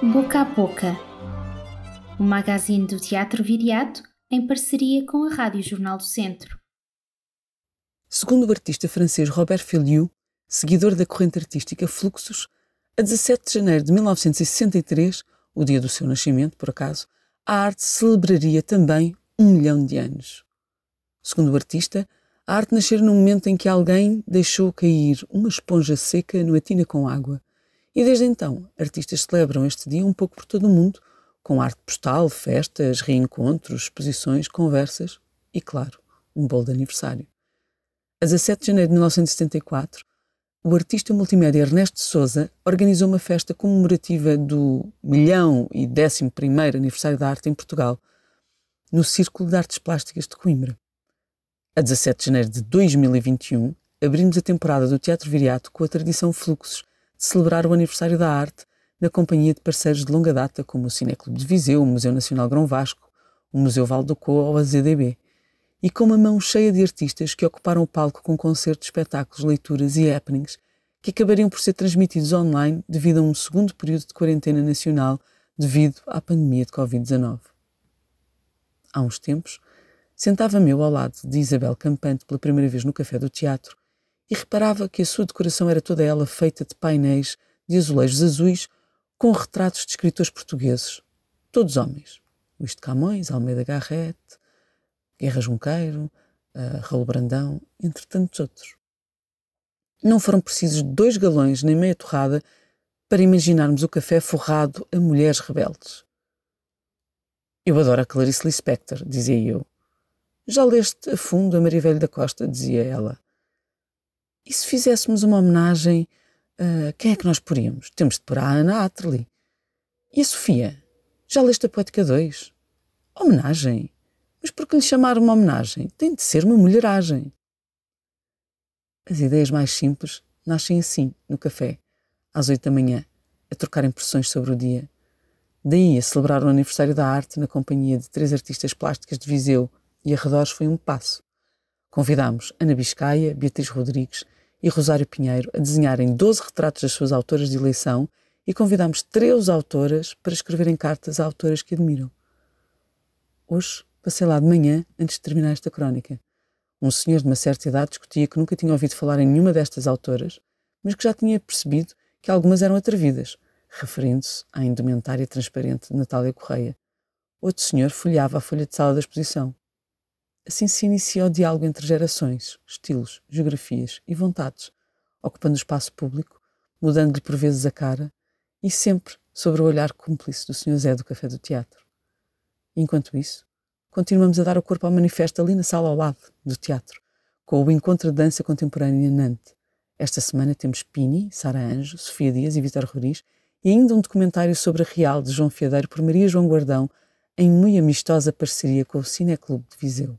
Boca a Boca, o magazine do Teatro Viriato em parceria com a Rádio Jornal do Centro. Segundo o artista francês Robert Filliou, seguidor da corrente artística Fluxos, a 17 de janeiro de 1963, o dia do seu nascimento, por acaso, a arte celebraria também um milhão de anos. Segundo o artista, a arte nasceu no momento em que alguém deixou cair uma esponja seca numa tina com água e desde então, artistas celebram este dia um pouco por todo o mundo, com arte postal, festas, reencontros, exposições, conversas e, claro, um bolo de aniversário. A 17 de janeiro de 1974, o artista multimédia Ernesto Souza organizou uma festa comemorativa do milhão e décimo primeiro aniversário da arte em Portugal, no Círculo de Artes Plásticas de Coimbra. A 17 de janeiro de 2021, abrimos a temporada do Teatro Viriato com a tradição Fluxos, celebrar o aniversário da arte na companhia de parceiros de longa data como o Cineclube de Viseu, o Museu Nacional Grão Vasco, o Museu Val do Co ou a ZDB, e com uma mão cheia de artistas que ocuparam o palco com concertos, espetáculos, leituras e happenings que acabariam por ser transmitidos online devido a um segundo período de quarentena nacional devido à pandemia de Covid-19. Há uns tempos, sentava-me ao lado de Isabel Campante pela primeira vez no Café do Teatro e reparava que a sua decoração era toda ela feita de painéis de azulejos azuis com retratos de escritores portugueses, todos homens. Luís de Camões, Almeida Garrett, Guerra Junqueiro, uh, Raul Brandão, entre tantos outros. Não foram precisos dois galões nem meia torrada para imaginarmos o café forrado a mulheres rebeldes. Eu adoro a Clarice Lispector, dizia eu. Já leste a fundo a Maria Velho da Costa, dizia ela. E se fizéssemos uma homenagem, uh, quem é que nós poríamos? Temos de pôr a Ana Atterley. E a Sofia? Já leste a Poética 2? Homenagem? Mas por que lhe chamar uma homenagem? Tem de ser uma mulheragem. As ideias mais simples nascem assim, no café, às oito da manhã, a trocar impressões sobre o dia. Daí a celebrar o aniversário da arte na companhia de três artistas plásticas de Viseu e arredores foi um passo. Convidámos Ana Biscaia, Beatriz Rodrigues e Rosário Pinheiro a desenharem 12 retratos das suas autoras de eleição e convidámos 13 autoras para escreverem cartas a autoras que admiram. Hoje passei lá de manhã antes de terminar esta crónica. Um senhor de uma certa idade discutia que nunca tinha ouvido falar em nenhuma destas autoras, mas que já tinha percebido que algumas eram atrevidas, referindo-se à indumentária transparente de Natália Correia. Outro senhor folheava a folha de sala da exposição. Assim se inicia o diálogo entre gerações, estilos, geografias e vontades, ocupando o espaço público, mudando-lhe por vezes a cara e sempre sobre o olhar cúmplice do Sr. Zé do Café do Teatro. Enquanto isso, continuamos a dar o corpo ao manifesto ali na sala ao lado do teatro, com o Encontro de Dança Contemporânea em Nantes. Esta semana temos Pini, Sara Anjo, Sofia Dias e Vitor Roriz e ainda um documentário sobre a Real de João Fiadeiro por Maria João Guardão em muito amistosa parceria com o Cineclube de Viseu